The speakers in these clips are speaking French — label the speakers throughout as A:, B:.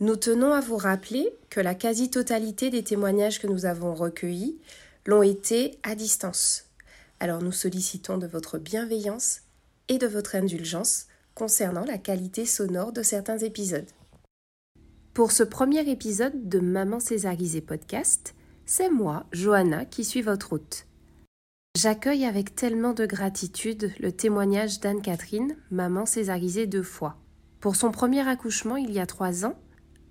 A: Nous tenons à vous rappeler que la quasi-totalité des témoignages que nous avons recueillis l'ont été à distance. Alors nous sollicitons de votre bienveillance et de votre indulgence concernant la qualité sonore de certains épisodes. Pour ce premier épisode de Maman Césarisée podcast, c'est moi, Johanna, qui suis votre hôte. J'accueille avec tellement de gratitude le témoignage d'Anne-Catherine, maman césarisée deux fois. Pour son premier accouchement il y a trois ans,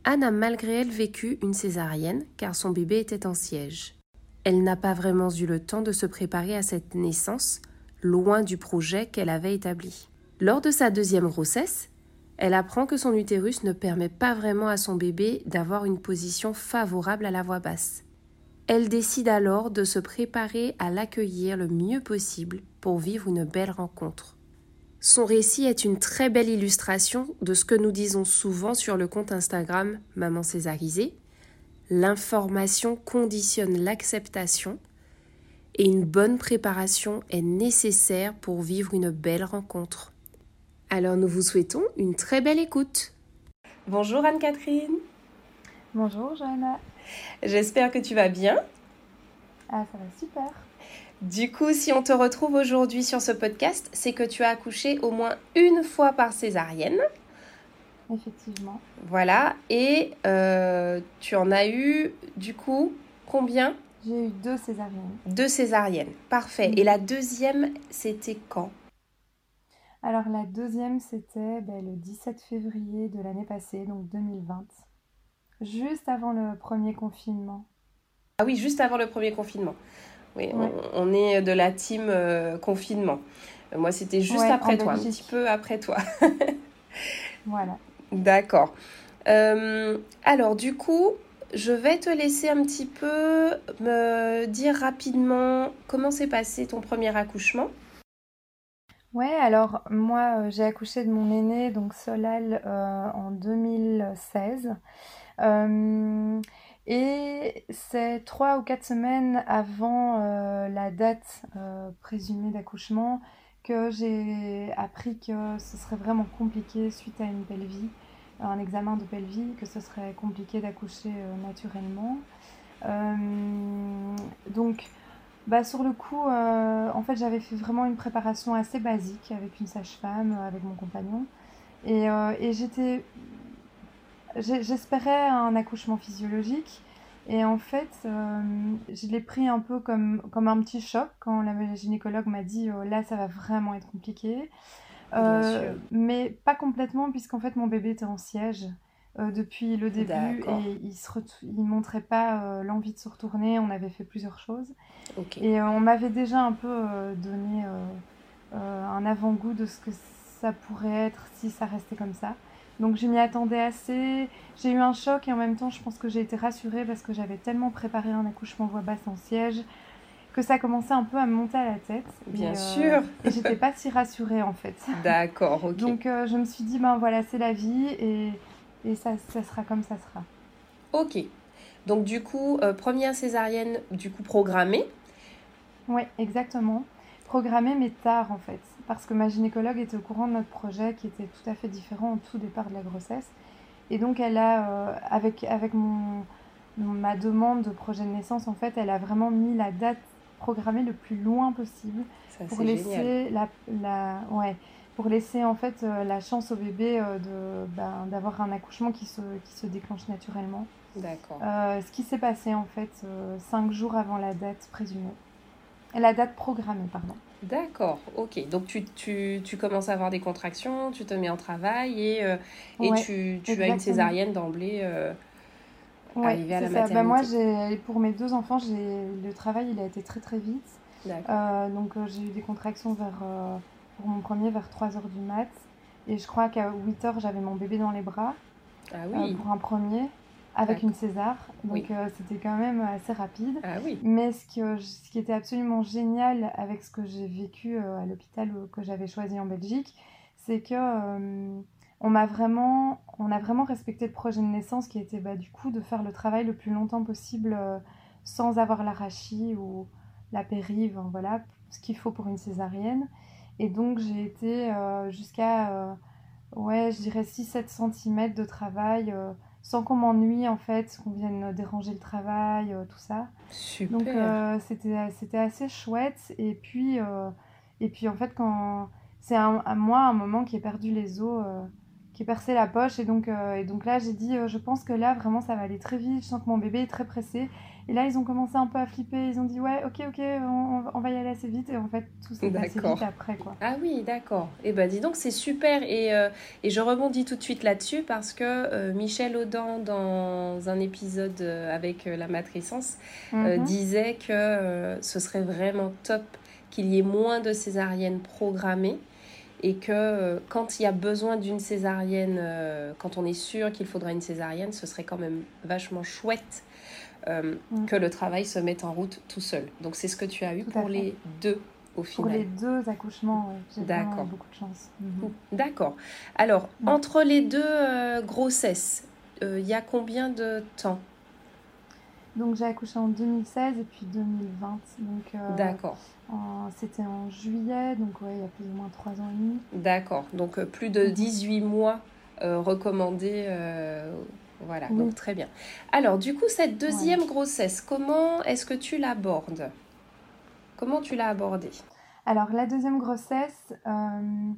A: Anne a malgré elle vécu une césarienne car son bébé était en siège. Elle n'a pas vraiment eu le temps de se préparer à cette naissance, loin du projet qu'elle avait établi. Lors de sa deuxième grossesse, elle apprend que son utérus ne permet pas vraiment à son bébé d'avoir une position favorable à la voix basse. Elle décide alors de se préparer à l'accueillir le mieux possible pour vivre une belle rencontre. Son récit est une très belle illustration de ce que nous disons souvent sur le compte Instagram Maman Césarisée. L'information conditionne l'acceptation et une bonne préparation est nécessaire pour vivre une belle rencontre. Alors nous vous souhaitons une très belle écoute. Bonjour Anne-Catherine.
B: Bonjour Johanna.
A: J'espère que tu vas bien.
B: Ah, ça va super.
A: Du coup, si on te retrouve aujourd'hui sur ce podcast, c'est que tu as accouché au moins une fois par césarienne.
B: Effectivement.
A: Voilà. Et euh, tu en as eu, du coup, combien?
B: J'ai eu deux césariennes.
A: Deux césariennes. Parfait. Et la deuxième, c'était quand?
B: Alors, la deuxième, c'était ben, le 17 février de l'année passée, donc 2020. Juste avant le premier confinement.
A: Ah oui, juste avant le premier confinement. Oui, on, est de la team euh, confinement. Moi, c'était juste après toi, un petit peu après toi.
B: voilà.
A: D'accord. Euh, alors, du coup, je vais te laisser un petit peu me dire rapidement comment s'est passé ton premier accouchement.
B: Ouais, alors moi euh, j'ai accouché de mon aîné, donc Solal, en 2016. Et c'est trois ou quatre semaines avant euh, la date euh, présumée d'accouchement que j'ai appris que ce serait vraiment compliqué suite à une pelvie, un examen de pelvie, que ce serait compliqué d'accoucher euh, naturellement. donc, bah, sur le coup, en fait, j'avais fait vraiment une préparation assez basique avec une sage-femme, avec mon compagnon. Et, et j'étais J'espérais un accouchement physiologique. Et en fait, euh, je l'ai pris un peu comme, comme un petit choc quand la gynécologue m'a dit oh, là, ça va vraiment être compliqué. Euh, mais pas complètement, puisqu'en fait, mon bébé était en siège euh, depuis le début et il ne montrait pas l'envie de se retourner. On avait fait plusieurs choses. Et on m'avait déjà un peu donné un avant-goût de ce que ça pourrait être si ça restait comme ça. Donc je m'y attendais assez. J'ai eu un choc et en même temps je pense que j'ai été rassurée parce que j'avais tellement préparé un accouchement voix basse en siège que ça commençait un peu à me monter à la tête.
A: Bien euh, sûr.
B: Et j'étais pas si rassurée en fait.
A: D'accord, ok.
B: Donc euh, je me suis dit, ben voilà, c'est la vie et, et ça, ça, sera comme ça sera.
A: Ok. Donc du coup, euh, première césarienne du coup programmée.
B: Oui, exactement. Programmée mais tard en fait parce que ma gynécologue était au courant de notre projet qui était tout à fait différent au tout départ de la grossesse. Et donc elle a, euh, avec, avec mon, ma demande de projet de naissance, en fait, elle a vraiment mis la date programmée le plus loin possible pour laisser la, la, ouais, pour laisser en fait euh, la chance au bébé euh, de ben, d'avoir un accouchement qui se, qui se déclenche naturellement. D'accord. ce qui s'est passé en fait cinq jours avant la date présumée. La date programmée, pardon.
A: D'accord, ok. Donc tu, tu, tu, commences à avoir des contractions, tu te mets en travail et, euh, et tu, tu as une césarienne d'emblée euh,
B: arrivée à la maternité. Bah, moi, pour mes deux enfants, le travail il a été très très vite. Euh, donc euh, j'ai eu des contractions vers, pour mon premier vers 3h du mat. Et je crois qu'à 8h, j'avais mon bébé dans les bras. Ah oui. pour un premier avec une césar. Donc euh, c'était quand même assez rapide. Ah Mais ce qui, ce qui était absolument génial avec ce que j'ai vécu euh, à l'hôpital que j'avais choisi en Belgique, c'est que euh, on m'a vraiment, on a vraiment respecté le projet de naissance qui était bah, du coup de faire le travail le plus longtemps possible sans avoir l'arachie ou la périve, voilà, ce qu'il faut pour une césarienne. Et donc j'ai été jusqu'à, ouais, je dirais 6-7 cm de travail sans qu'on m'ennuie en fait, qu'on vienne déranger le travail, euh, tout ça. Super. Donc euh, c'était c'était assez chouette et puis euh, et puis en fait quand c'est à moi un moment qui ai perdu les os qui percé la poche et donc et donc là j'ai dit je pense que là vraiment ça va aller très vite, je sens que mon bébé est très pressé et là, ils ont commencé un peu à flipper. Ils ont dit, ouais, ok, ok, on, va y aller assez vite. Et en fait, tout s'est passé vite après. Quoi.
A: Ah oui, d'accord. Et eh ben, dis donc, c'est super. Et, euh, et, je rebondis tout de suite là-dessus parce que euh, Michel Audin, dans un épisode euh, avec la matrescence, mhm. disait que ce serait vraiment top qu'il y ait moins de césariennes programmées et que quand il y a besoin d'une césarienne, quand on est sûr qu'il faudra une césarienne, ce serait quand même vachement chouette euh, mm. que le travail se mette en route tout seul. Donc c'est ce que tu as eu pour les deux au final.
B: Pour les deux accouchements, j'ai D'accord. beaucoup de chance.
A: Mhm. D'accord. Alors, entre les deux euh, grossesses, euh, il y a combien de temps
B: Donc j'ai accouché en 2016 et puis 2020. Donc, D'accord. C'était en juillet, donc ouais, il y a plus ou moins trois ans et demi.
A: D'accord. Donc plus de 18 mhm. mois recommandés voilà, donc très bien. Alors, du coup, cette deuxième grossesse, comment est-ce que tu l'abordes? Comment tu l'as abordée?
B: Alors, la deuxième grossesse, euh,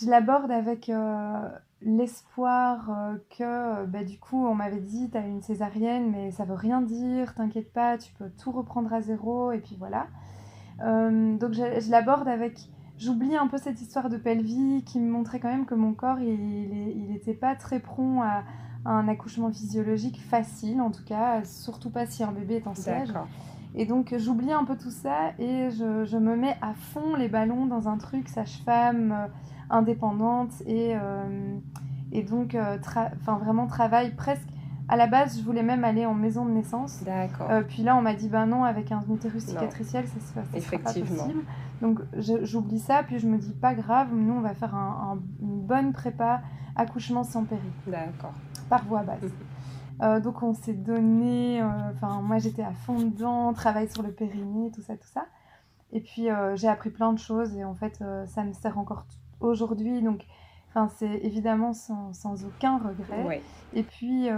B: je l'aborde avec euh, l'espoir euh, que, bah, du coup, on m'avait dit, tu as une césarienne, mais ça veut rien dire, t'inquiète pas, tu peux tout reprendre à zéro, et puis voilà. donc, je, l'aborde avec j'oublie un peu cette histoire de pelvis qui me montrait quand même que mon corps, il n'était pas très prompt à, un accouchement physiologique facile, en tout cas, surtout pas si un bébé est en siège. Et donc j'oublie un peu tout ça et je, me mets à fond les ballons dans un truc sage-femme euh, indépendante et, euh, et donc euh, enfin vraiment travail presque. À la base, je voulais même aller en maison de naissance. D'accord. puis là, on m'a dit, ben non, avec un utérus cicatriciel, ça sera pas possible. Donc j'oublie ça, puis je me dis, pas grave, nous, on va faire un, une bonne prépa accouchement sans péri. D'accord par voie basse. Mhm. Euh, donc on s'est donné, euh, enfin moi j'étais à fond dedans, travail sur le périnée, tout ça, tout ça. Et puis euh, j'ai appris plein de choses et en fait ça me sert encore aujourd'hui. Donc enfin c'est évidemment sans, sans, aucun regret. Et puis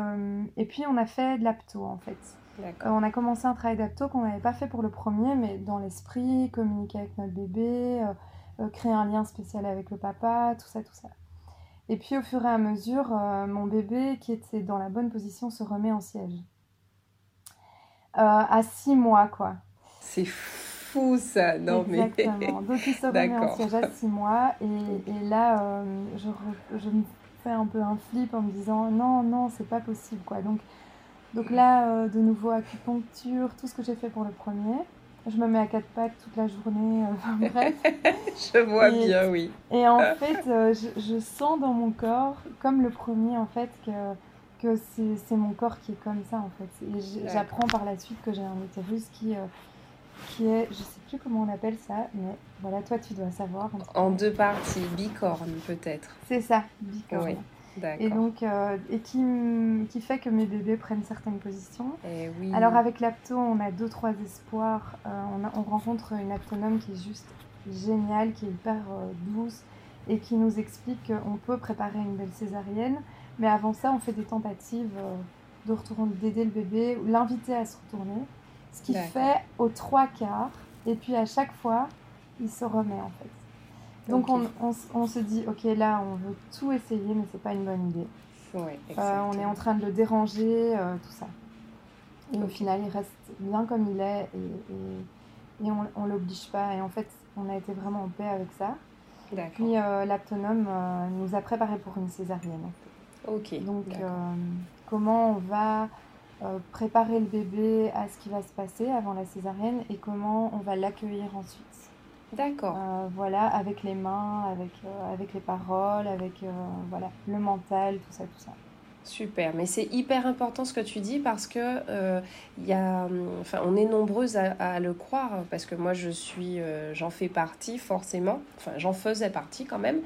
B: et puis on a fait de l'apto en fait. on a commencé un travail d'apto qu'on n'avait pas fait pour le premier, mais dans l'esprit, communiquer avec notre bébé, créer un lien spécial avec le papa, tout ça, tout ça. Et puis au fur et à mesure, euh, mon bébé qui était dans la bonne position se remet en siège. Euh, à six mois, quoi.
A: C'est fou ça, non
B: Exactement. Donc il se remet en siège à six mois et, et là, euh, je, je, me fais un peu un flip en me disant non, non, c'est pas possible, quoi. Donc, donc là, de nouveau acupuncture, tout ce que j'ai fait pour le premier je me mets à quatre pattes toute la journée, euh, bref.
A: je vois bien, oui.
B: Et en fait, euh, je, sens dans mon corps, comme le premier, en fait, que, que c'est mon corps qui est comme ça, en fait. Et j'apprends par la suite que j'ai un utérus qui, euh, qui est, je sais plus comment on appelle ça, mais voilà, toi, tu dois savoir.
A: En, deux parties, bicorne peut-être.
B: C'est ça, bicorne. Oui. Et donc, euh, et qui, qui, fait que mes bébés prennent certaines positions. Et eh oui. Alors avec l'apto, on a deux, trois espoirs. Euh, on, on, rencontre une aptonome qui est juste géniale, qui est hyper euh, douce et qui nous explique qu'on peut préparer une belle césarienne. Mais avant ça, on fait des tentatives de retourner, d'aider le bébé, l'inviter à se retourner. Ce qui fait aux trois quarts. Et puis à chaque fois, il se remet en fait. Donc on, on, se dit, ok, là, on veut tout essayer, mais c'est pas une bonne idée. on est en train de le déranger, tout ça. Et au final, il reste bien comme il est et, et, on ne l'oblige pas. Et en fait, on a été vraiment en paix avec ça. Puis euh, l'aptonome euh, nous a préparé pour une césarienne.
A: Ok.
B: Donc, euh, comment on va préparer le bébé à ce qui va se passer avant la césarienne et comment on va l'accueillir ensuite.
A: D'accord.
B: voilà, avec les mains, avec, avec les paroles, avec voilà, le mental, tout ça, tout ça.
A: Super, mais c'est hyper important ce que tu dis parce que euh, y a, enfin, on est nombreuses à, le croire parce que moi je suis, euh, j'en fais partie forcément, enfin j'en faisais partie quand même,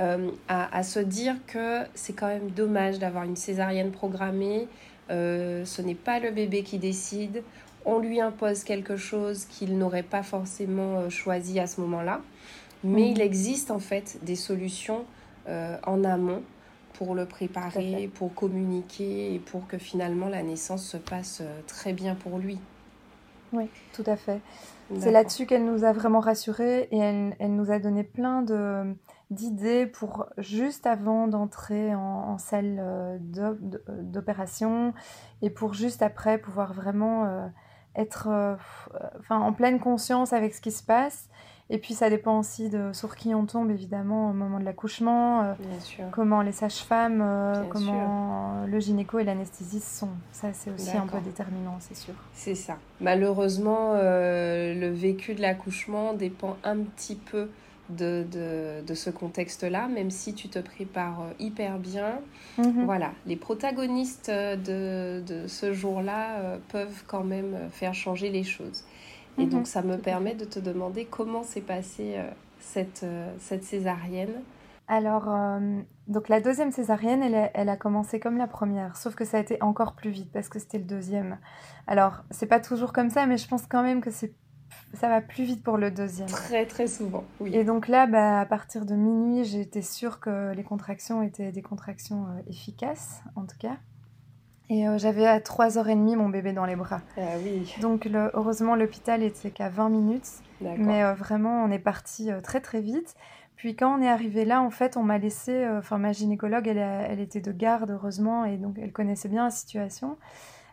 A: euh, à, se dire que c'est quand même dommage d'avoir une césarienne programmée. Ce n'est pas le bébé qui décide, on lui impose quelque chose qu'il n'aurait pas forcément choisi à ce moment-là, mais mmh. il existe en fait des solutions en amont pour le préparer, pour communiquer et pour que finalement la naissance se passe euh, très bien pour lui.
B: Oui, tout à fait. C'est là-dessus qu'elle nous a vraiment rassurés et elle, elle nous a donné plein de d'idées pour juste avant d'entrer en, salle euh, d'opération et pour juste après pouvoir vraiment euh, être enfin, en pleine conscience avec ce qui se passe et puis ça dépend aussi de sur qui on tombe, évidemment, au moment de l'accouchement, euh, comment les sages-femmes, euh, comment le gynéco et l'anesthésiste sont. Ça, c'est aussi un peu déterminant, c'est sûr.
A: C'est ça. Malheureusement, euh, le vécu de l'accouchement dépend un petit peu de, de, de ce contexte-là, même si tu te prépares hyper bien. Mhm. Voilà, les protagonistes de, de ce jour-là peuvent quand même faire changer les choses. Et donc, mhm. ça me permet de te demander comment s'est passée euh, cette, euh, cette césarienne.
B: Alors, euh, donc la deuxième césarienne, elle a, elle a, commencé comme la première, sauf que ça a été encore plus vite parce que c'était le deuxième. Alors, c'est pas toujours comme ça, mais je pense quand même que c'est ça va plus vite pour le deuxième.
A: Très très souvent, oui.
B: Et donc là, bah, à partir de minuit, j'étais sûre que les contractions étaient des contractions efficaces, en tout cas. Et euh, j'avais à 3h30 mon bébé dans les bras.
A: Ah oui.
B: Donc le, heureusement, l'hôpital était qu'à 20 minutes. Mais euh, vraiment, on est parti euh, très très vite. Puis quand on est arrivé là, en fait, on m'a laissé, enfin ma gynécologue, elle, elle, était de garde, heureusement, et donc elle connaissait bien la situation.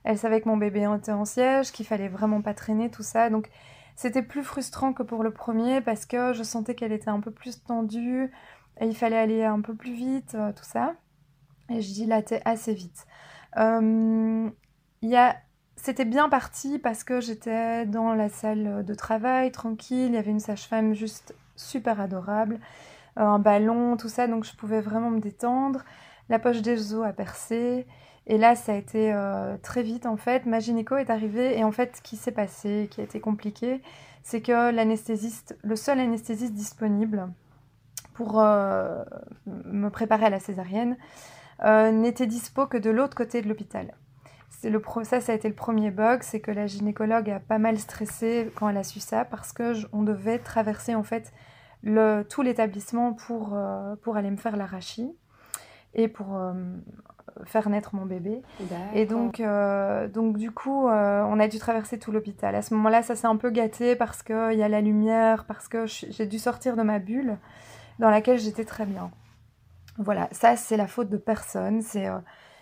B: Elle savait que mon bébé était en siège, qu'il fallait vraiment pas traîner, tout ça. Donc c'était plus frustrant que pour le premier parce que je sentais qu'elle était un peu plus tendue et il fallait aller un peu plus vite, tout ça. Et je dilatais assez vite. Euh, c'était bien parti parce que j'étais dans la salle de travail, tranquille, il y avait une sage-femme juste super adorable, euh, un ballon, tout ça, donc je pouvais vraiment me détendre. La poche des os a percé. Et là, ça a été euh, très vite en fait. Ma gynéco est arrivée et en fait, ce qui s'est passé, qui a été compliqué, c'est que l'anesthésiste, le seul anesthésiste disponible pour me préparer à la césarienne, euh, n'était dispo que de l'autre côté de l'hôpital. Le ça, ça a été le premier bug, c'est que la gynécologue a pas mal stressé quand elle a su ça parce que on devait traverser en fait tout l'établissement pour, euh, pour aller me faire l'arachie et pour euh, faire naître mon bébé. Et donc, donc du coup, on a dû traverser tout l'hôpital. À ce moment-là, ça s'est un peu gâté parce qu'il y a la lumière, parce que j'ai dû sortir de ma bulle dans laquelle j'étais très bien. Voilà, ça c'est la faute de personne, c'est euh,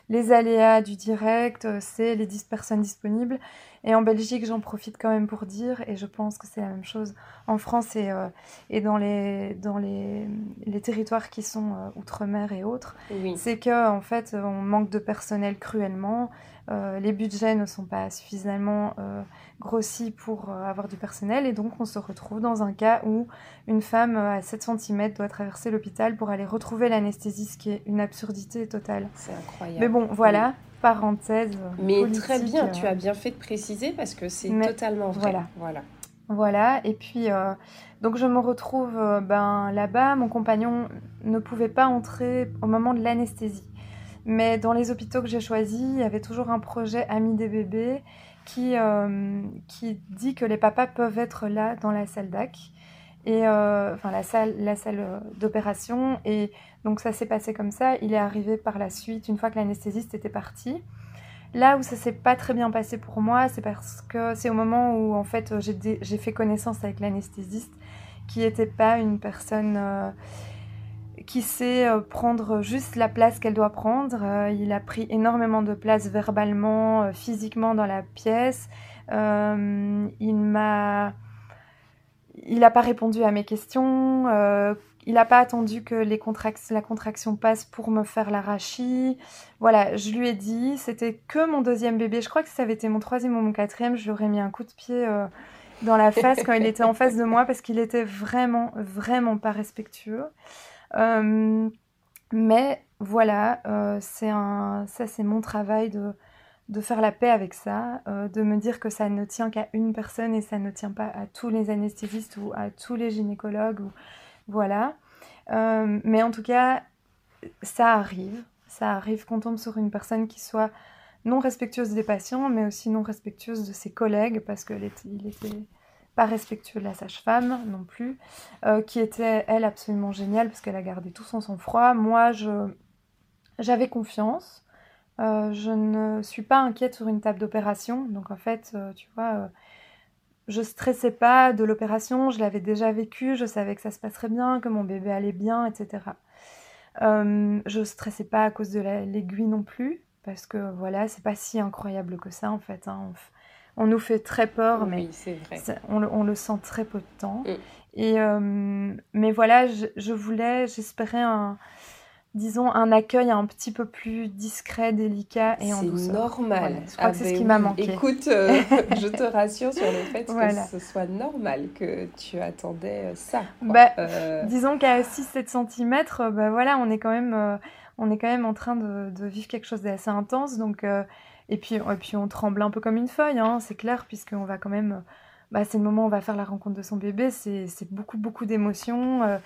B: les aléas du direct, euh, c'est les 10 personnes disponibles. Et en Belgique, j'en profite quand même pour dire, et je pense que c'est la même chose en France et, euh, et dans, les, dans les, les territoires qui sont outre-mer et autres, c'est qu'en en fait, on manque de personnel cruellement. les budgets ne sont pas suffisamment grossi pour euh, avoir du personnel et donc on se retrouve dans un cas où une femme euh, à 7 cm doit traverser l'hôpital pour aller retrouver l'anesthésie, ce qui est une absurdité totale.
A: C'est incroyable.
B: Mais bon, voilà, parenthèse.
A: Euh, Mais très bien, tu as bien fait de préciser parce que c'est totalement vrai.
B: Voilà. Voilà. Voilà, et puis donc je me retrouve ben, là-bas, mon compagnon ne pouvait pas entrer au moment de l'anesthésie. Mais dans les hôpitaux que j'ai choisis, il y avait toujours un projet Ami des bébés qui, euh, qui dit que les papas peuvent être là dans la salle d'ac et euh, enfin la salle, la salle euh, d'opération. Et donc ça s'est passé comme ça. Il est arrivé par la suite, une fois que l'anesthésiste était parti. Là où ça s'est pas très bien passé pour moi, c'est parce que c'est au moment où en fait j'ai fait connaissance avec l'anesthésiste, qui n'était pas une personne qui sait prendre juste la place qu'elle doit prendre. il a pris énormément de place verbalement, physiquement dans la pièce. il m'a il n'a pas répondu à mes questions. Euh, il n'a pas attendu que la contraction passe pour me faire l'arachie. Voilà, je lui ai dit, c'était que mon deuxième bébé. Je crois que ça avait été mon troisième ou mon quatrième. Je lui aurais mis un coup de pied euh, dans la face quand il était en face de moi parce qu'il était vraiment, vraiment pas respectueux. Euh, mais voilà, un, ça c'est mon travail de de faire la paix avec ça, euh, de me dire que ça ne tient qu'à une personne et ça ne tient pas à tous les anesthésistes ou à tous les gynécologues. Voilà. Euh, mais en tout cas, ça arrive. Ça arrive qu'on tombe sur une personne qui soit non respectueuse des patients, mais aussi non respectueuse de ses collègues, parce qu'il était, pas respectueux de la sage-femme non plus, euh, qui était, elle, absolument géniale, parce qu'elle a gardé tout son sang-froid. Moi, j'avais confiance. Euh, je ne suis pas inquiète sur une table d'opération. Donc en fait, euh, tu vois, euh, je stressais pas de l'opération, je l'avais déjà vécu, je savais que ça se passerait bien, que mon bébé allait bien, etc. je stressais pas à cause de l'aiguille non plus, parce que voilà, c'est pas si incroyable que ça en fait. Hein. On, nous fait très peur, mais on, on, le sent très peu de temps. Mm. Et, mais voilà, je, je voulais, j'espérais un disons, un accueil un petit peu plus discret, délicat et en douceur.
A: C'est normal.
B: Je crois que c'est ce ah qui ben m'a manqué.
A: Écoute, euh, je te rassure sur le fait que ce soit normal, que tu attendais euh, ça.
B: Bah, euh, Disons qu'à 6-7 cm, bah, voilà, on est quand même, on est quand même en train de, de vivre quelque chose d'assez intense. Donc, et, puis, et puis on tremble un peu comme une feuille, hein, c'est clair, puisqu'on va quand même bah, c'est le moment où on va faire la rencontre de son bébé, c'est beaucoup, beaucoup d'émotions. Euh,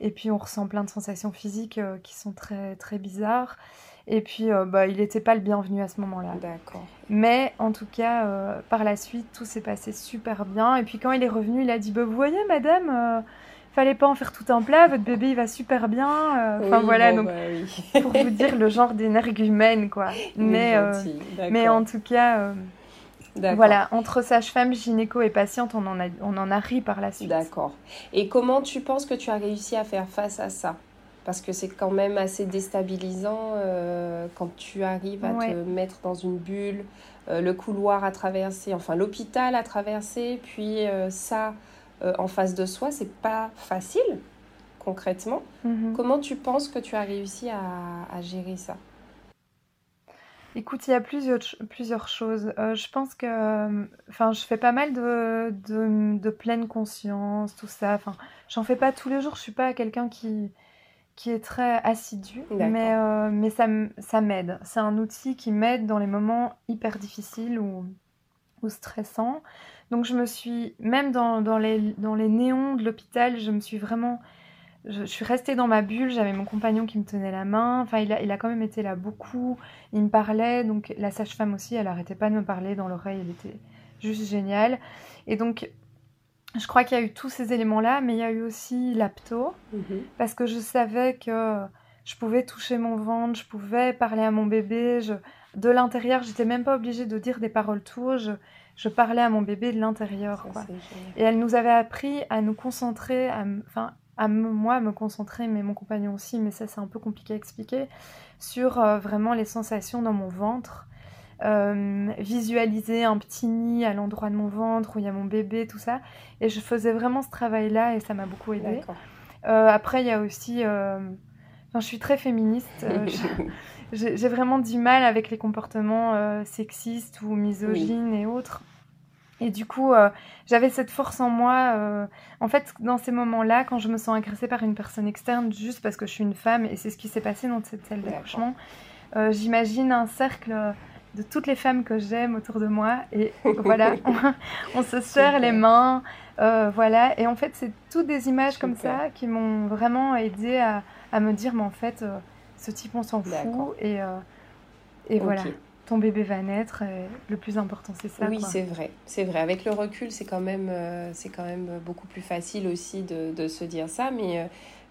B: et puis on ressent plein de sensations physiques euh, qui sont très, très bizarres. Et puis euh, bah, il n'était pas le bienvenu à ce moment-là.
A: D'accord.
B: Mais en tout cas, par la suite, tout s'est passé super bien. Et puis quand il est revenu, il a dit bah, Vous voyez, madame fallait pas en faire tout un plat, votre bébé il va super bien. Enfin voilà, donc bah pour vous dire le genre d'énergumène quoi. Mais, mais en tout cas, voilà, entre sage-femme, gynéco et patiente, on en, a, on en a ri par la suite.
A: D'accord. Et comment tu penses que tu as réussi à faire face à ça? Parce que c'est quand même assez déstabilisant euh, quand tu arrives à te mettre dans une bulle, euh, le couloir à traverser, enfin l'hôpital à traverser, puis euh, ça en face de soi, c'est pas facile concrètement. Mhm. Comment tu penses que tu as réussi à gérer ça?
B: Écoute, il y a plusieurs, plusieurs choses. Euh, je pense que, enfin, je fais pas mal de, de, pleine conscience, tout ça. Enfin, j'en fais pas tous les jours. Je suis pas quelqu'un qui, qui est très assidu, mais, euh, mais ça, ça m'aide. C'est un outil qui m'aide dans les moments hyper difficiles ou, ou stressants. Donc, je me suis, même dans, dans, les, dans les néons de l'hôpital, je me suis vraiment je, suis restée dans ma bulle, j'avais mon compagnon qui me tenait la main, enfin il a, il a quand même été là beaucoup, il me parlait, donc la sage-femme aussi, elle arrêtait pas de me parler dans l'oreille, elle était juste géniale. Et donc je crois qu'il y a eu tous ces éléments-là, mais il y a eu aussi l'apto, mhm. parce que je savais que je pouvais toucher mon ventre, je pouvais parler à mon bébé, je, de l'intérieur, j'étais même pas obligée de dire des paroles tout je, je parlais à mon bébé de l'intérieur. Et elle nous avait appris à nous concentrer, à, enfin, à moi me concentrer, mais mon compagnon aussi, mais ça c'est un peu compliqué à expliquer, sur euh, vraiment les sensations dans mon ventre. Euh, visualiser un petit nid à l'endroit de mon ventre où il y a mon bébé, tout ça. Et je faisais vraiment ce travail-là et ça m'a beaucoup aidé. Euh, après, il y a aussi... Enfin, je suis très féministe. J'ai vraiment du mal avec les comportements sexistes ou misogynes et autres. Et du coup, euh, j'avais cette force en moi. Euh, en fait, dans ces moments-là, quand je me sens agressée par une personne externe, juste parce que je suis une femme, et c'est ce qui s'est passé dans cette salle d'accouchement, euh, j'imagine un cercle de toutes les femmes que j'aime autour de moi. Et voilà, on, se serre les mains. voilà. Et en fait, c'est toutes des images comme ça qui m'ont vraiment aidé à, à, me dire, mais en fait, ce type, on s'en fout. Et, et voilà ton bébé va naître. le plus important, c'est ça.
A: Oui, c'est vrai. C'est vrai. Avec le recul, c'est quand, même, euh, c'est quand même beaucoup plus facile aussi de, de se dire ça. Mais, euh,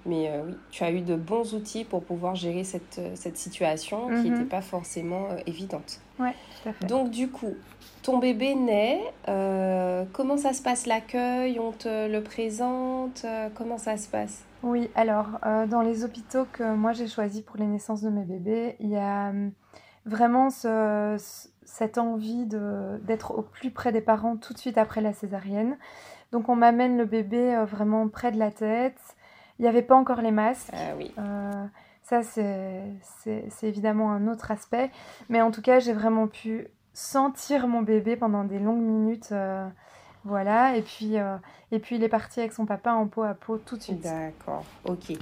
A: mais euh, oui, tu as eu de bons outils pour pouvoir gérer cette, cette situation qui n'était mhm. pas forcément évidente.
B: Ouais, tout à fait.
A: Donc, du coup, ton bébé naît. comment ça se passe l'accueil? On te le présente Comment ça se passe?
B: Oui, alors dans les hôpitaux que moi j'ai choisis pour les naissances de mes bébés, il y a vraiment cette envie d'être au plus près des parents tout de suite après la césarienne. Donc on m'amène le bébé vraiment près de la tête. Il n'y avait pas encore les masques.
A: Ah oui.
B: Ça, c'est évidemment un autre aspect. Mais en tout cas, j'ai vraiment pu sentir mon bébé pendant des longues minutes. Euh, voilà. Et puis, euh, et puis, il est parti avec son papa en peau à peau tout de suite.
A: D'accord. Ok.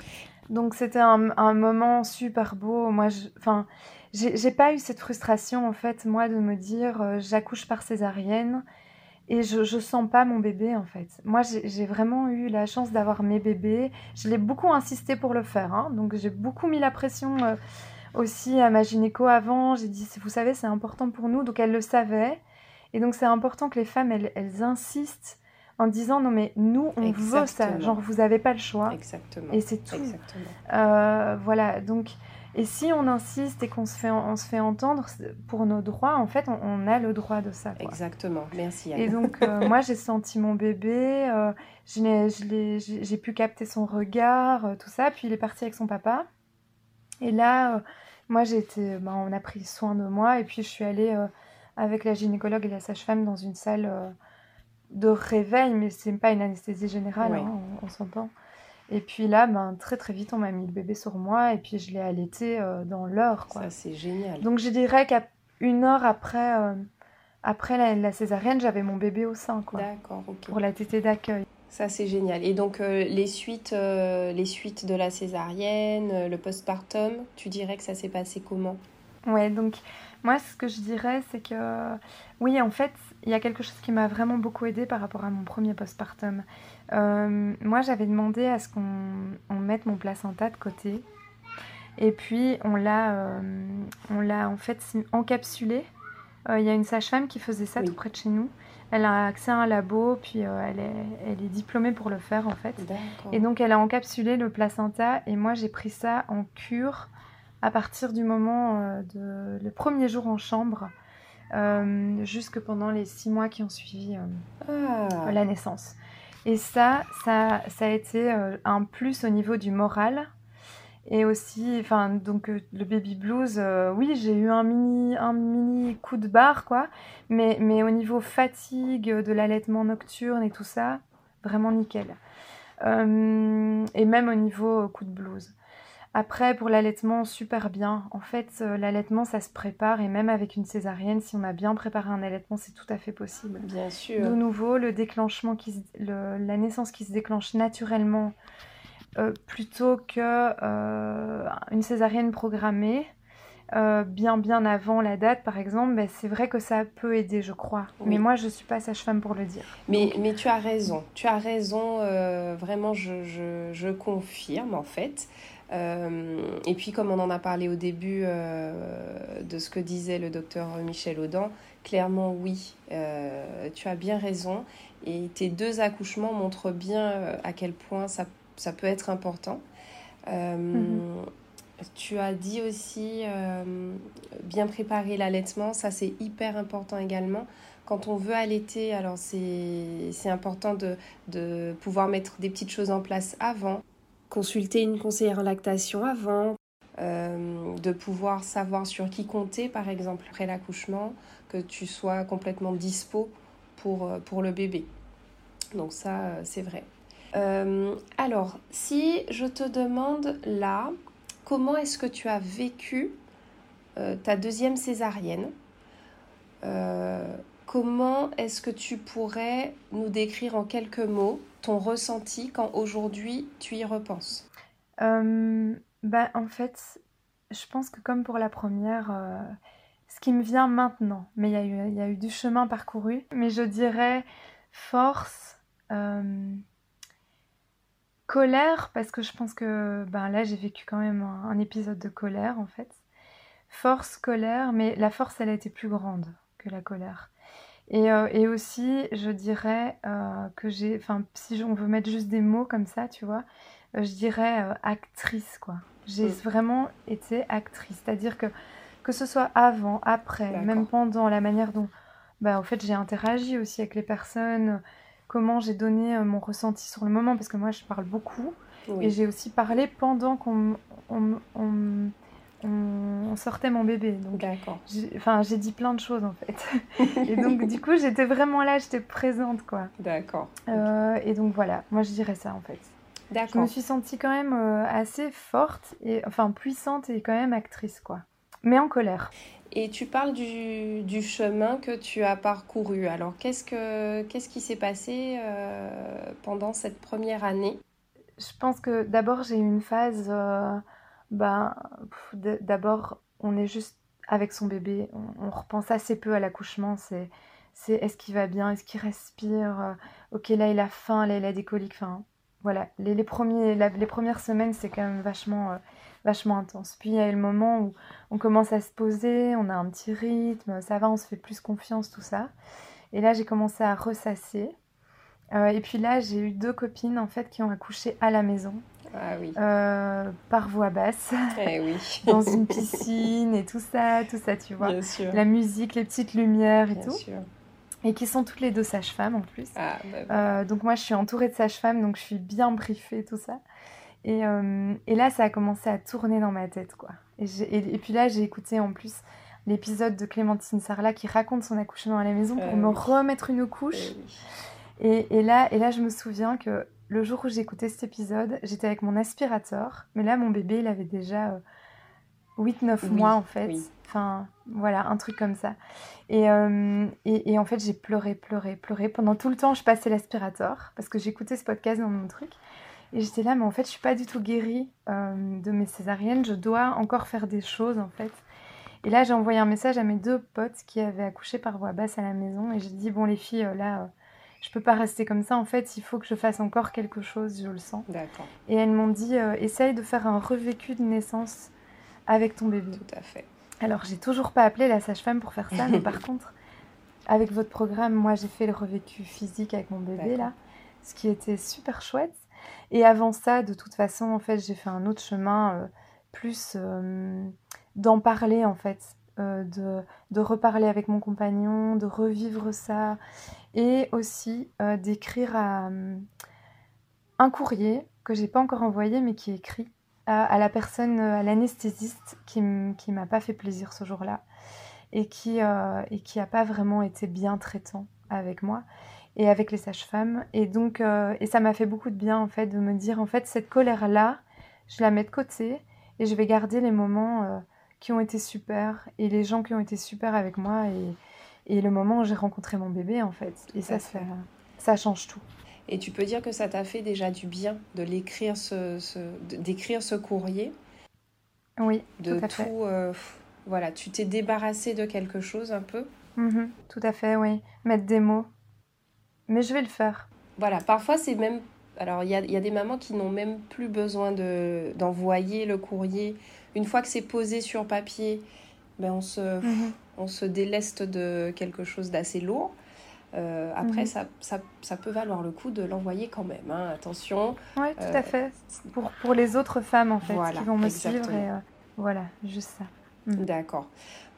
B: Donc, c'était un, moment super beau. Moi, enfin, j'ai pas eu cette frustration, en fait, moi, de me dire euh, j'accouche par césarienne et je, je sens pas mon bébé en fait. Moi j'ai vraiment eu la chance d'avoir mes bébés. Je l'ai beaucoup insisté pour le faire, hein. donc j'ai beaucoup mis la pression euh, aussi à ma gynéco avant. J'ai dit, vous savez, c'est important pour nous, donc elle le savait. Et donc c'est important que les femmes, elles, insistent en disant, non mais nous, on veut ça. Genre, vous n'avez pas le choix.
A: Exactement.
B: Et c'est tout. Exactement. Euh, voilà, donc et si on insiste et qu'on se fait, on se fait entendre pour nos droits, en fait, on, a le droit de ça.
A: Exactement, merci.
B: Et donc, euh, moi, j'ai senti mon bébé, euh, j'ai pu capter son regard, tout ça. Puis il est parti avec son papa. Et là, moi, j'ai été, ben, on a pris soin de moi. Et puis, je suis allée avec la gynécologue et la sage-femme dans une salle de réveil, mais c'est pas une anesthésie générale, hein, on s'entend. Et puis là, ben, très très vite, on m'a mis le bébé sur moi et puis je l'ai allaité euh, dans l'heure.
A: Ça, c'est génial.
B: Donc je dirais qu'à une heure après, euh, après la, césarienne, j'avais mon bébé au sein.
A: D'accord, ok.
B: Pour la tétée d'accueil.
A: Ça, c'est génial. Et donc, euh, les, suites, les suites de la césarienne, le postpartum, tu dirais que ça s'est passé comment?
B: Ouais, donc moi, ce que je dirais, c'est que oui, en fait, il y a quelque chose qui m'a vraiment beaucoup aidé par rapport à mon premier postpartum. Euh, moi, j'avais demandé à ce qu'on mette mon placenta de côté. Et puis, on l'a euh, en fait encapsulé. Euh, il y a une sage-femme qui faisait ça tout près de chez nous. Elle a accès à un labo, puis elle, est, elle est diplômée pour le faire en fait. Et donc, elle a encapsulé le placenta. Et moi, j'ai pris ça en cure à partir du moment de le premier jour en chambre. jusque pendant les six mois qui ont suivi ah. la naissance. Et ça, ça, ça a été euh, un plus au niveau du moral. Et aussi, enfin, donc euh, le baby blues, euh, oui, j'ai eu un mini, un mini coup de barre, quoi. Mais, mais au niveau fatigue, de l'allaitement nocturne et tout ça, vraiment nickel. et même au niveau coup de blues. Après, pour l'allaitement, super bien. En fait, euh, l'allaitement, ça se prépare et même avec une césarienne, si on a bien préparé un allaitement, c'est tout à fait possible.
A: Bien sûr.
B: De nouveau, le déclenchement, qui la naissance qui se déclenche naturellement euh, plutôt que euh, une césarienne programmée. bien bien avant la date par exemple, ben, c'est vrai que ça peut aider je crois. Mais moi je suis pas sage-femme pour le dire.
A: Mais, mais tu as raison, tu as raison, vraiment je, je, je, confirme en fait. Euh, et puis, comme on en a parlé au début euh, de ce que disait le docteur Michel Audin, clairement oui, euh, tu as bien raison. Et tes deux accouchements montrent bien à quel point ça, ça peut être important. Mhm. Tu as dit aussi bien préparer l'allaitement, ça c'est hyper important également. Quand on veut allaiter, alors c'est important de, de pouvoir mettre des petites choses en place avant consulter une conseillère en lactation avant, euh, de pouvoir savoir sur qui compter, par exemple, après l'accouchement, que tu sois complètement dispo pour, euh, pour le bébé. Donc ça, euh, c'est vrai. alors, si je te demande là, comment est-ce que tu as vécu ta deuxième césarienne Comment est-ce que tu pourrais nous décrire en quelques mots ressenti quand aujourd'hui tu y repenses
B: euh, bah, En fait, je pense que comme pour la première, euh, ce qui me vient maintenant, mais il y, a eu, y a eu du chemin parcouru, mais je dirais force, euh, colère, parce que je pense que ben, là j'ai vécu quand même un, épisode de colère en fait. Force, colère, mais la force elle a été plus grande que la colère. Et, euh, et, aussi, je dirais euh, que j'ai, enfin, si on veut mettre juste des mots comme ça, tu vois, euh, je dirais actrice, quoi. J'ai mm. vraiment été actrice, c'est-à-dire que que ce soit avant, après, même pendant, la manière dont bah, en fait, j'ai interagi aussi avec les personnes, comment j'ai donné mon ressenti sur le moment, parce que moi, je parle beaucoup. Et j'ai aussi parlé pendant qu'on on, on, sortait mon bébé. Donc,
A: D'accord.
B: Enfin, j'ai dit plein de choses en fait. et donc, du coup, j'étais vraiment là, j'étais présente, quoi.
A: D'accord.
B: Euh, et donc, voilà, moi, je dirais ça en fait.
A: D'accord.
B: Je me suis sentie quand même euh, assez forte, et enfin puissante et quand même actrice, quoi. Mais en colère.
A: Et tu parles du, du chemin que tu as parcouru. Alors, qu'est-ce, que, qu'est-ce qui s'est passé euh, pendant cette première année?
B: Je pense que d'abord, j'ai eu une phase ben, d'abord, on est juste avec son bébé, on, repense assez peu à l'accouchement, c'est c'est est-ce qu'il va bien, est-ce qu'il respire, euh, ok là il a faim, là il a des coliques, enfin voilà, les, les, premiers, les premières semaines c'est quand même vachement, euh, vachement intense. Puis il y a le moment où on commence à se poser, on a un petit rythme, ça va, on se fait plus confiance, tout ça. Et là j'ai commencé à ressasser. Euh, et puis là j'ai eu deux copines en fait qui ont accouché à la maison.
A: Ah oui.
B: Euh, par voix basse,
A: eh oui.
B: dans une piscine et tout ça, tout ça, tu vois.
A: Bien sûr.
B: La musique, les petites lumières et
A: Bien
B: tout.
A: Sûr.
B: Et qui sont toutes les deux sages-femmes en plus.
A: Ah, bah,
B: euh, donc moi, je suis entourée de sages-femmes, donc je suis bien briefée, tout ça. Et, euh, et, là, ça a commencé à tourner dans ma tête, quoi. Et, et, et puis là, j'ai écouté en plus l'épisode de Clémentine Sarla qui raconte son accouchement à la maison pour me remettre une couche.
A: Eh
B: et, là, et là, je me souviens que le jour où j'ai écouté cet épisode, j'étais avec mon aspirateur, mais là, mon bébé, il avait déjà 8-9 euh, mois en fait. Enfin, voilà, un truc comme ça. Euh, et, et, en fait, j'ai pleuré, pleuré, pleuré. Pendant tout le temps, je passais l'aspirateur parce que j'écoutais ce podcast dans mon truc. Et j'étais là, mais en fait, je suis pas du tout guérie euh, de mes césariennes. Je dois encore faire des choses, en fait. Et là, j'ai envoyé un message à mes deux potes qui avaient accouché par voix basse à la maison. Et j'ai dit, bon, les filles, là je peux pas rester comme ça. En fait, il faut que je fasse encore quelque chose, je le sens.
A: D'accord.
B: Et elles m'ont dit, euh, essaye de faire un revécu de naissance avec ton bébé.
A: Tout à fait.
B: Alors, j'ai toujours pas appelé la sage-femme pour faire ça, mais par contre, avec votre programme, moi, j'ai fait le revécu physique avec mon bébé là, ce qui était super chouette. Et avant ça, de toute façon, en fait, j'ai fait un autre chemin euh, plus euh, d'en parler en fait. de, de, reparler avec mon compagnon, de revivre ça et aussi euh, d'écrire euh, un courrier que j'ai pas encore envoyé mais qui écrit à, la personne, à l'anesthésiste qui, m'a pas fait plaisir ce jour-là et qui euh, et a pas vraiment été bien traitant avec moi et avec les sages-femmes. Et donc et ça m'a fait beaucoup de bien en fait de me dire en fait cette colère là je la mets de côté et je vais garder les moments qui ont été super et les gens qui ont été super avec moi et le moment où j'ai rencontré mon bébé, en fait. Et ça, ça, ça change tout.
A: Et tu peux dire que ça t'a fait déjà du bien de l'écrire, ce, ce d'écrire ce courrier?
B: Oui,
A: de
B: tout à fait.
A: Euh, voilà, tu t'es débarrassé de quelque chose un peu?
B: Mm-hmm, tout à fait, oui. Mettre des mots. Mais je vais le faire.
A: Voilà, parfois c'est même. Alors, il y a, y a, des mamans qui n'ont même plus besoin de, d'envoyer le courrier. Une fois que c'est posé sur papier, ben on, se, mm-hmm. on se déleste de quelque chose d'assez lourd. Euh, après, mm-hmm. ça, ça, ça, peut valoir le coup de l'envoyer quand même. Hein. Attention.
B: Oui, tout à euh, fait. Pour, pour les autres femmes, en fait, qui vont me suivre. Et, euh, voilà, juste ça.
A: Mm. D'accord.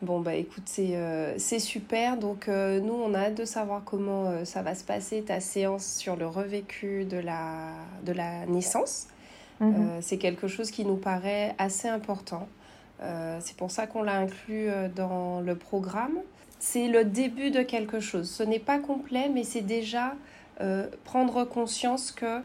A: Bon, bah écoute, c'est super. Donc, nous, on a hâte de savoir comment ça va se passer, ta séance sur le revécu de la, de la naissance. Mm-hmm. c'est quelque chose qui nous paraît assez important. Euh, c'est pour ça qu'on l'a inclus euh, dans le programme. C'est le début de quelque chose. Ce n'est pas complet, mais c'est déjà euh, prendre conscience que,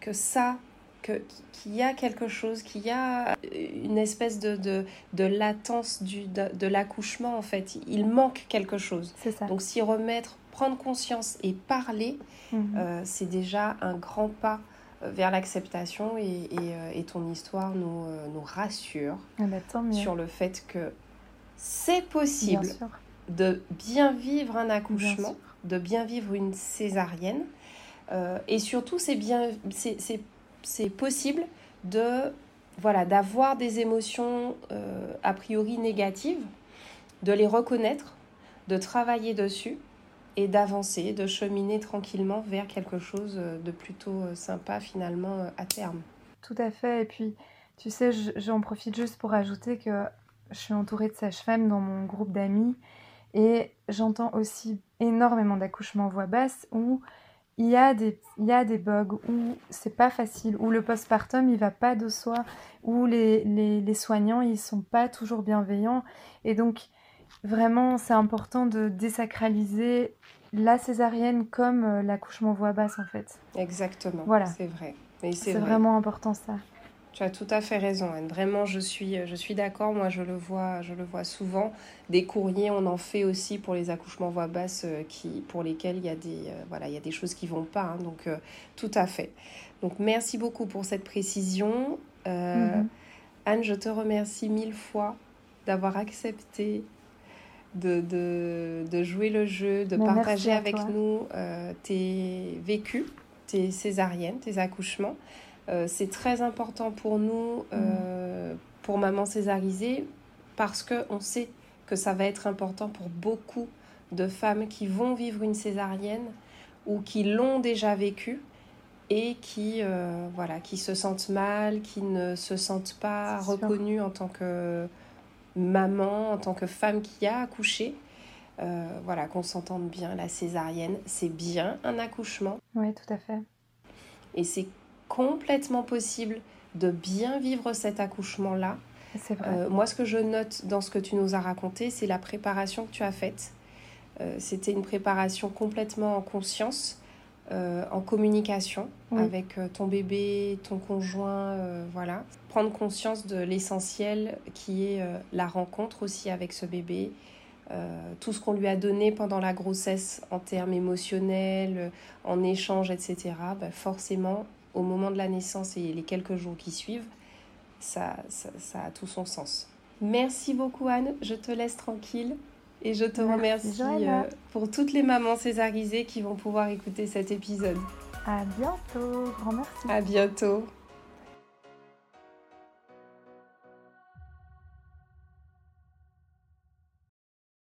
A: que ça, qu'il y a quelque chose, qu'il y a une espèce de, de, de latence du, de, de l'accouchement, en fait. Il manque quelque chose.
B: C'est ça.
A: Donc s'y remettre, prendre conscience et parler, mhm. c'est déjà un grand pas vers l'acceptation et, euh, et, ton histoire nous, euh, nous rassure
B: ah bah,
A: sur le fait que c'est possible de bien vivre un accouchement, de bien vivre une césarienne. Euh, et surtout, c'est bien, c'est possible de voilà d'avoir des émotions a priori négatives, de les reconnaître, de travailler dessus et d'avancer, de cheminer tranquillement vers quelque chose de plutôt euh, sympa finalement euh, à terme.
B: Tout à fait. Et puis, tu sais, j'en profite juste pour ajouter que je suis entourée de sages-femmes dans mon groupe d'amis Et j'entends aussi énormément d'accouchements voix basse où il y a des, il y a des bugs, où c'est pas facile, où le postpartum il va pas de soi, où les, les, les soignants ils sont pas toujours bienveillants. Et donc, vraiment, c'est important de désacraliser la césarienne comme euh, l'accouchement voix basse en fait.
A: Exactement. Voilà. C'est vrai.
B: C'est vraiment important ça.
A: Tu as tout à fait raison, Anne. Vraiment, je suis, je suis d'accord. Moi, je le vois, je le vois souvent. Des courriers, on en fait aussi pour les accouchements voix basse, euh, qui, pour lesquels il y a des, euh, voilà, il y a des choses qui vont pas. Hein. donc, tout à fait. Donc, merci beaucoup pour cette précision. Mm-hmm. Anne, je te remercie mille fois d'avoir accepté de, de, jouer le jeu, de partager avec nous euh, tes vécus, tes césariennes, tes accouchements. Euh, c'est très important pour nous, euh, mm. pour Maman Césarisée, parce qu'on sait que ça va être important pour beaucoup de femmes qui vont vivre une césarienne ou qui l'ont déjà vécu et qui, voilà, qui se sentent mal, qui ne se sentent pas reconnues en tant que maman, en tant que femme qui a accouché. Euh, voilà, qu'on s'entende bien, la césarienne, c'est bien un accouchement.
B: Oui, tout à fait.
A: Et c'est complètement possible de bien vivre cet accouchement-là.
B: C'est vrai.
A: Euh, moi, ce que je note dans ce que tu nous as raconté, c'est la préparation que tu as faite. Euh, c'était une préparation complètement en conscience. Euh, en communication avec euh, ton bébé, ton conjoint, euh, voilà. Prendre conscience de l'essentiel qui est la rencontre aussi avec ce bébé, tout ce qu'on lui a donné pendant la grossesse en termes émotionnels, en échange, etc. Bah, forcément, au moment de la naissance et les quelques jours qui suivent, ça, ça a tout son sens. Merci beaucoup Anne, je te laisse tranquille. Et je te remercie euh, pour toutes les mamans césarisées qui vont pouvoir écouter cet épisode.
B: À bientôt, grand merci.
A: À bientôt.